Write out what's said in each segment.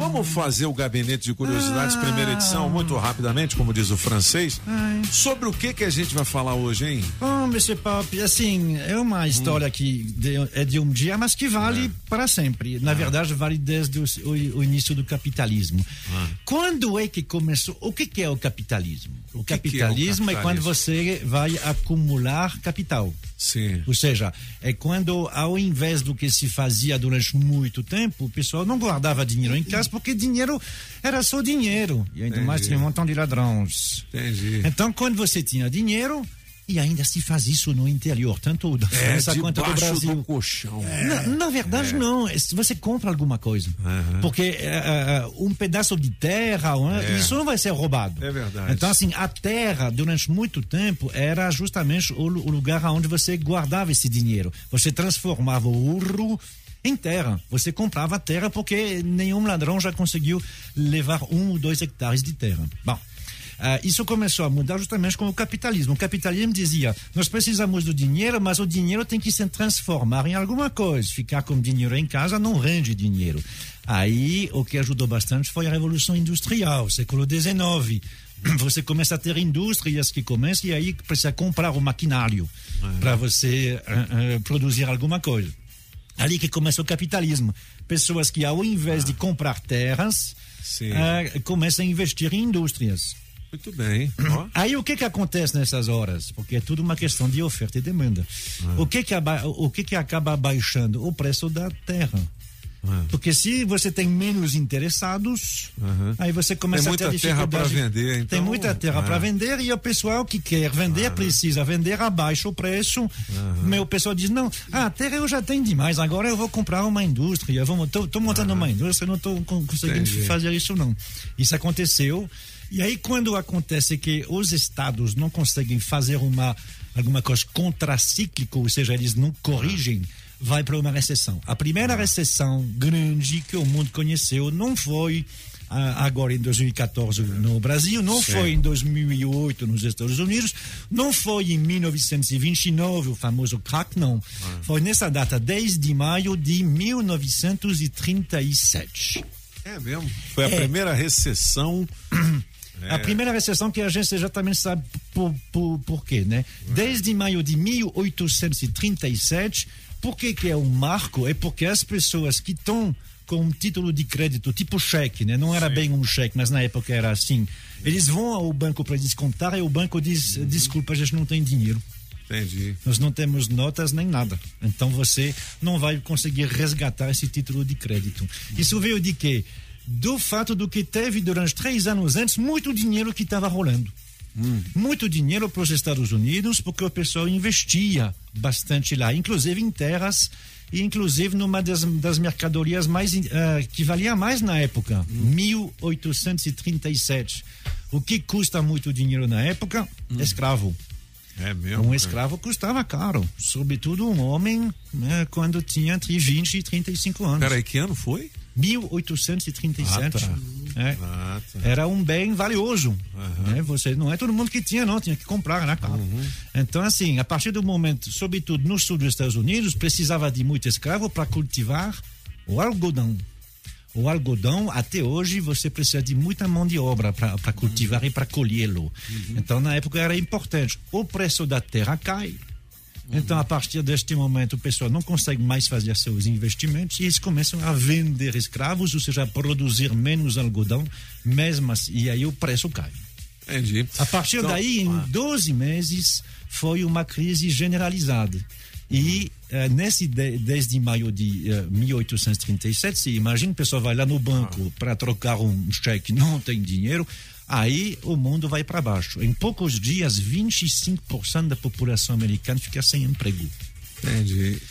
Vamos fazer o gabinete de curiosidades, Ah. primeira edição, muito rapidamente, como diz o francês. Ai. Sobre o que que a gente vai falar hoje, hein? Bom, Mr. Pop, assim, é uma história que de- é de um dia, mas que vale para sempre. Na verdade, vale desde o, o- o início do capitalismo. Quando é que começou? O que, que é o capitalismo? O que que é o capitalismo é, quando capitalismo? você vai acumular capital. Sim. Ou seja, é quando, ao invés do que se fazia durante muito tempo, o pessoal não guardava dinheiro em casa porque dinheiro era só dinheiro. E ainda mais Entendi. tinha um montão de ladrões. Entendi. Então, quando você tinha dinheiro, e ainda se faz isso no interior, tanto da É, França quanto do Brasil. do colchão. Na, na verdade, não. É se Você compra alguma coisa. Porque é, é, um pedaço de terra, É. isso não vai ser roubado. É verdade. Então, assim, a terra, durante muito tempo, era justamente o, o lugar onde você guardava esse dinheiro. Você transformava o ouro em terra. Você comprava terra porque nenhum ladrão já conseguiu levar um ou dois hectares de terra. Bom. Ah, isso começou a mudar justamente com o capitalismo. O capitalismo dizia: nós precisamos do dinheiro, mas o dinheiro tem que se transformar em alguma coisa. Ficar com dinheiro em casa não rende dinheiro. Aí, o que ajudou bastante foi a Revolução Industrial, século XIX. Você começa a ter indústrias que começam e aí precisa comprar o maquinário para você ah, ah, produzir alguma coisa. Ali que começa o capitalismo. Pessoas que, ao invés de comprar terras, ah, começam a investir em indústrias. Muito bem. Ó. Aí o que que acontece nessas horas? Porque é tudo uma questão de oferta e demanda. O que que, aba- o que que acaba baixando? O preço da terra. Porque se você tem menos interessados, aí você começa Tem a ter muita terra dificuldade. pra vender, Tem então, muita terra é. para vender e o pessoal que quer vender precisa vender abaixo o preço. Mas o pessoal diz: não, a terra eu já tenho demais, agora eu vou comprar uma indústria. Estou montando uma indústria, não estou conseguindo Entendi. fazer isso não. Isso aconteceu. E aí, quando acontece que os estados não conseguem fazer uma alguma coisa contracíclica, ou seja, eles não corrigem, vai para uma recessão. A primeira recessão grande que o mundo conheceu não foi ah, agora em 2014 no Brasil, não foi em 2008 nos Estados Unidos, não foi em 1929 o famoso crack, não. Foi nessa data, 10 de maio de 1937. É mesmo. Foi a É. primeira recessão. A primeira recessão que a gente exatamente sabe por, por, por quê, né? Desde maio de 1837, por que que é um marco? É porque as pessoas que estão com um título de crédito, tipo cheque, né? Não era bem um cheque, mas na época era assim. Eles vão ao banco para descontar e o banco diz, desculpa, a gente não tem dinheiro. Entendi. Nós não temos notas nem nada. Então você não vai conseguir resgatar esse título de crédito. Isso veio de quê? Do fato do que teve durante três anos antes muito dinheiro que estava rolando. Muito dinheiro para os Estados Unidos, porque o pessoal investia bastante lá, inclusive em terras e inclusive numa das, das mercadorias mais eh, que valia mais na época, 1837. O que custa muito dinheiro na época? Escravo. É mesmo. Um escravo custava caro, sobretudo um homem né, quando tinha entre 20 e 35 anos. Peraí, que ano foi? 1837. Ah, tá. É. Ah, tá. Era um bem valioso. né? Você não é todo mundo que tinha, não, tinha que comprar, né, cara? Uhum. Então, assim, a partir do momento, sobretudo no sul dos Estados Unidos, precisava de muito escravo para cultivar o algodão. O algodão, até hoje, você precisa de muita mão de obra para cultivar e para colhê-lo. Então, na época, era importante. O preço da terra cai. Então, a partir deste momento, o pessoal não consegue mais fazer seus investimentos e eles começam a vender escravos, ou seja, a produzir menos algodão, mesmo assim, e aí o preço cai. Entendi. A partir Então, daí, em ah. 12 meses, foi uma crise generalizada. E eh, nesse de- 10 de maio de eh, 1837, se imagina, o pessoal vai lá no banco Ah. para trocar um cheque, não tem dinheiro, aí o mundo vai para baixo. Em poucos dias, 25% da população americana fica sem emprego. Entendi.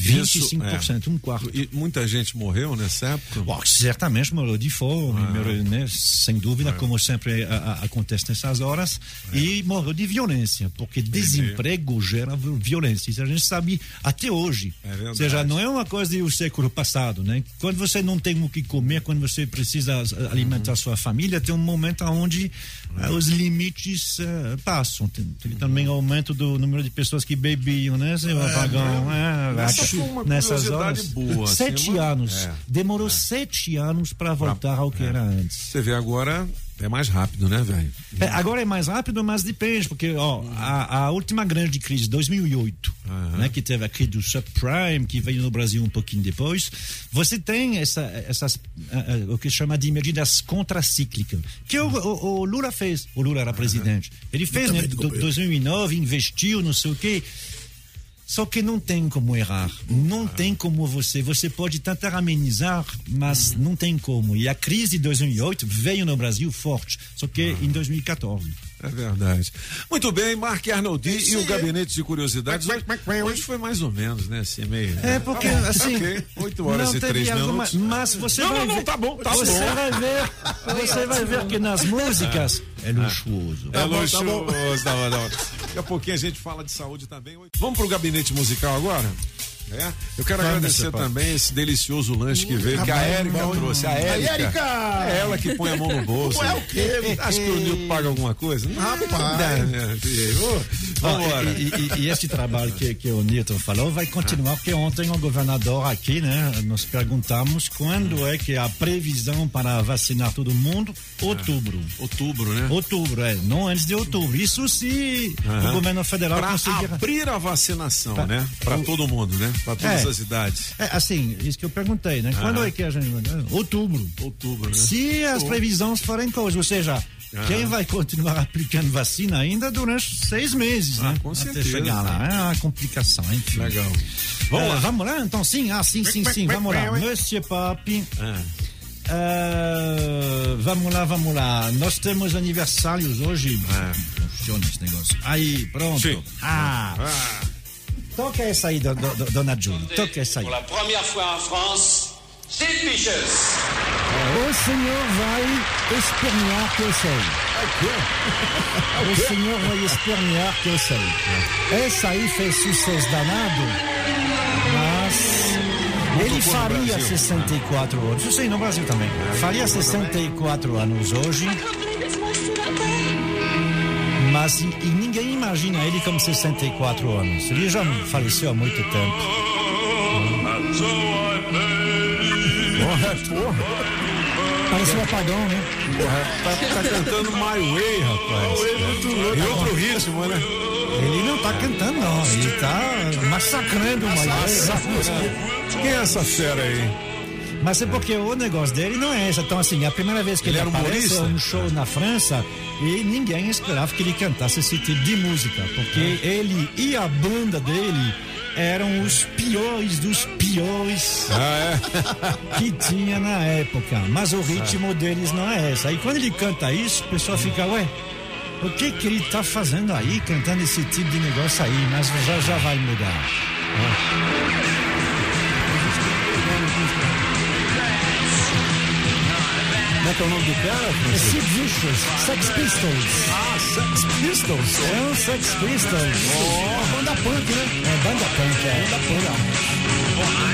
25%, um quarto. E muita gente morreu nessa época? Bom, certamente morreu de fome, Ah. morreu, né, sem dúvida, como sempre a- a- acontece nessas horas, É. e morreu de violência, porque desemprego gera vi- violência. Isso a gente sabe até hoje. É. Ou seja, não é uma coisa do século passado, né? Quando você não tem o que comer, quando você precisa eh, alimentar sua família, tem um momento onde É. eh, os limites eh, passam. Tem, tem também aumento do número de pessoas que bebiam, né, seu apagão? É, Uma nessas horas. boa, assim, sete uma- anos. é, Demorou sete anos para voltar ao que era antes. Você vê agora, é mais rápido, né, velho? É, agora é mais rápido, mas depende, porque ó, a, a última grande crise, 2008, né, que teve a crise do subprime, que veio no Brasil um pouquinho depois, você tem essa, essas, ah, ah, o que chama de medidas contracíclicas, que o, o- o Lula fez, o Lula era presidente, ele fez, né, do, 2009, investiu, não sei o quê, só que não tem como errar. Não tem como você. Você pode tentar amenizar, mas não tem como. E a crise de 2008 veio no Brasil forte, só que em 2014. É verdade. Muito bem, Mark Arnoldi e o. Gabinete de Curiosidades. Hoje, hoje foi mais ou menos, né? Assim, meio. É porque Tá bom, assim. ok. 8 horas e teve 3 alguma- minutos. Mas você Não, vai não, não, ver, tá bom, tá você bom. vai ver, você vai ver que nas músicas é luxuoso. É bom, tá luxuoso. bom. Tá bom, tá bom. Daqui a pouquinho a gente fala de saúde também. Vamos pro gabinete musical agora? É? Eu quero Vamos, agradecer também esse delicioso lanche que veio, que a Érica trouxe. A Érica. É ela que põe a mão no bolso. Não é o quê? Acho que o Nilton paga alguma coisa? Não, Rapaz. É, Ó, Vambora. e, e- e esse trabalho que, que o Newton falou vai continuar, porque ontem o governador aqui, né, nós perguntamos quando é que é a previsão para vacinar todo mundo? Outubro. Outubro, né? Outubro, é, não antes de outubro. Isso se o governo federal Para conseguir. abrir a vacinação, Pra- né? Para todo mundo, né? Para todas É. as idades. É, assim, isso que eu perguntei, né? Quando é que a gente. Outubro. Outubro, né? Se as previsões forem coisas, ou seja, quem vai continuar aplicando vacina ainda durante seis meses, Ah, né? com Até certeza. chegar lá. É uma complicação, enfim. Legal. Vamos Vamos lá. Vamos lá, então sim, ah, sim, sim, sim, vamos lá. Monsieur Pop. Ah. ah, vamos lá, vamos lá. Nós temos aniversários hoje. Ah. Funciona esse negócio. Aí, pronto. Sim. Ah, Ah, toca essa aí, do, do, do- dona Julie. Toca essa aí. Pour la première fois en France, Vicious. O senhor vai espernear que eu sei. O senhor vai espernear que eu sei. Essa aí fez sucesso danado, mas ele faria Brasil. 64 anos. Eu sei, no Brasil também. Faria 64 anos hoje, mas e, e ninguém imagina ele com 64 anos. Ele já faleceu há muito tempo. Parece um apagão, né? Tá, tá cantando My Way, rapaz. Em outro ritmo, né? Ele não tá cantando, não. Ele tá massacrando uma Quem é essa fera aí? Mas é porque o negócio dele não é esse. Então, assim, a primeira vez que Ele ele, era aparece é um show na França e ninguém esperava que ele cantasse esse tipo de música. Porque ele e a banda dele eram os piores dos piores Ah, é? que tinha na época. Mas o ritmo deles não é esse. Aí quando ele canta isso, o pessoal fica, ué, o que que ele tá fazendo aí, cantando esse tipo de negócio aí? Mas já, já vai mudar. Como é que é o nome do cara, É? Sid Vicious, Sex Pistols. Ah, Sex Pistols. É um Sex Pistols. Ó, banda punk, né? É banda punk, é. Banda punk.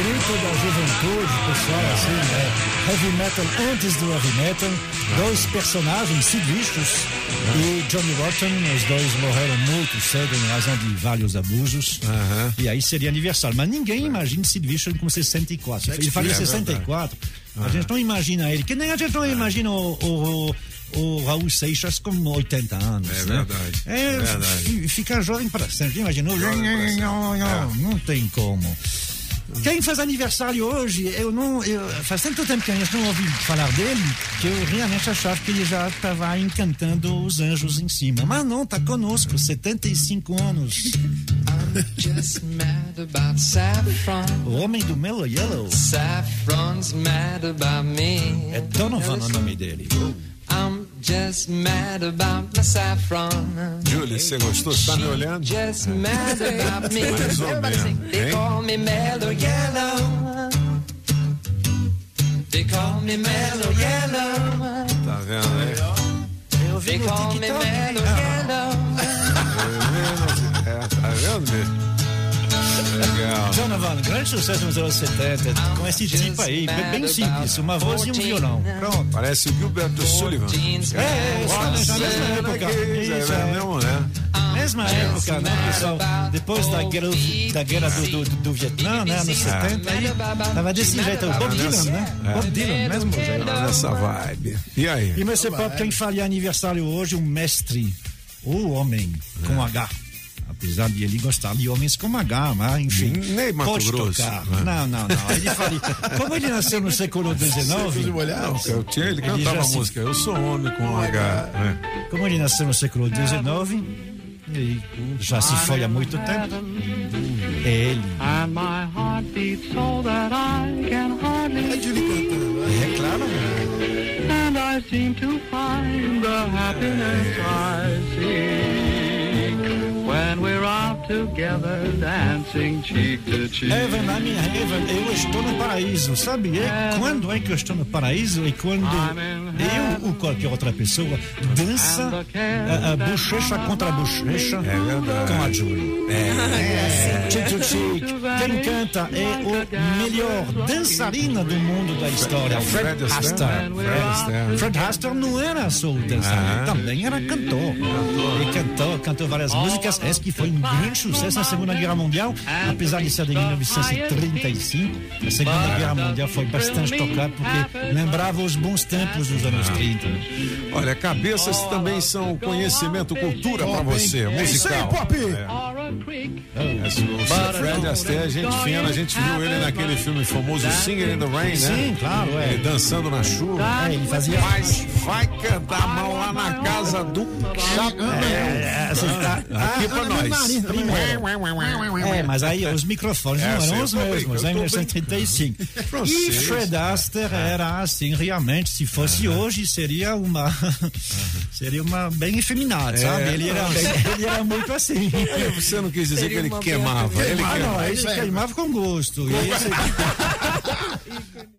O grito da juventude, pessoal, assim, é heavy metal antes do heavy metal, dois personagens, Vicious e Johnny Rotten, os dois morreram muito cedo em razão de vários abusos, e aí seria aniversário, mas ninguém imagina Sid Vicious com 64, ele faria é 64, a gente não imagina ele, que nem a gente não imagina o, o, o Raul Seixas com 80 anos, É né? verdade, É, é verdade. fi- fica jovem para sempre, pra sempre. Não, não, não tem como. Quem faz aniversário hoje, eu não. Eu, faz tanto tempo que a gente não ouvi falar dele que eu realmente achava que ele já estava encantando os anjos em cima. Mas não, tá conosco, 75 anos. O homem do Mellow Yellow. Saffron's mad about me. É Donovan o nome dele. Just mad about my saffron. Julie, você gostou? Você tá me olhando? Just mad about me. Mais ou menos, sing. They hein? call me mellow yellow. They call me mellow yellow. Tá vendo, vi They call me mellow yellow. É, tá vendo, mesmo? Legal. Donovan, grande sucesso nos anos 70, com esse tipo aí, bem simples, uma voz e um violão. Pronto. Parece o Gilberto Sullivan. É, é, exatamente, na mesma época. Isso, é é. mesmo, né? Mesma época, né, pessoal? Depois da guerra, da guerra do, do, do Vietnã, né, anos 70, aí tava desse jeito. O Bob Dylan, né? Bob Dylan, mesmo jeito. Nessa vibe. E aí? E Mr. Pop, quem faria aniversário hoje, um mestre, o homem com H. Apesar de ele gostar de homens com H, mas enfim. Nem Mato pode Grosso, tocar. né? Não, não, não. Ele faria. Como ele nasceu no século XIX, Não, eu tinha, ele Ele cantava a se- música. Eu sou homem com H. né? como ele nasceu no século XIX, e já se foi há muito tempo. É ele. And my heart beats so that I can hardly É claro. and I seem to find the happiness I seek when we're out together dancing cheek to cheek. Evan, a minha Evan, eu estou no paraíso, sabe? É quando é que eu estou no paraíso? É quando eu ou qualquer outra pessoa dança a, a bochecha contra a bochecha com a Julie. É, to cheek. Quem canta é o melhor dançarina do mundo da história, Fred Fred Astaire. Fred. Fred Astaire não era só dançarino, também era cantor. Ele cantou, cantou várias músicas. Esse que foi um grande sucesso na Segunda Guerra Mundial, apesar de ser de 1935. A Segunda Guerra Mundial foi bastante tocada porque lembrava os bons tempos dos anos 30. Olha, cabeças também são conhecimento, cultura pra você, É musical. Pop! A creek É, o Fred Astaire, gente fina, a gente viu ele naquele filme famoso Singing in the Rain, né? Sim, claro, é. Ele dançando na chuva. É, ele fazia. Mas vai cantar mal lá na casa do Chapéu. É, assim, tá- Aqui pra nós. É, mas aí os microfones É, não eram os mesmos, eu em tô 1935. E. Fred Astaire era assim, realmente, se fosse hoje, seria uma. seria uma bem efeminado, sabe? Ele era, ele era muito assim. Você não quis dizer que ele queimava. Ele Ah, queimava. não, ele queimava com gosto. E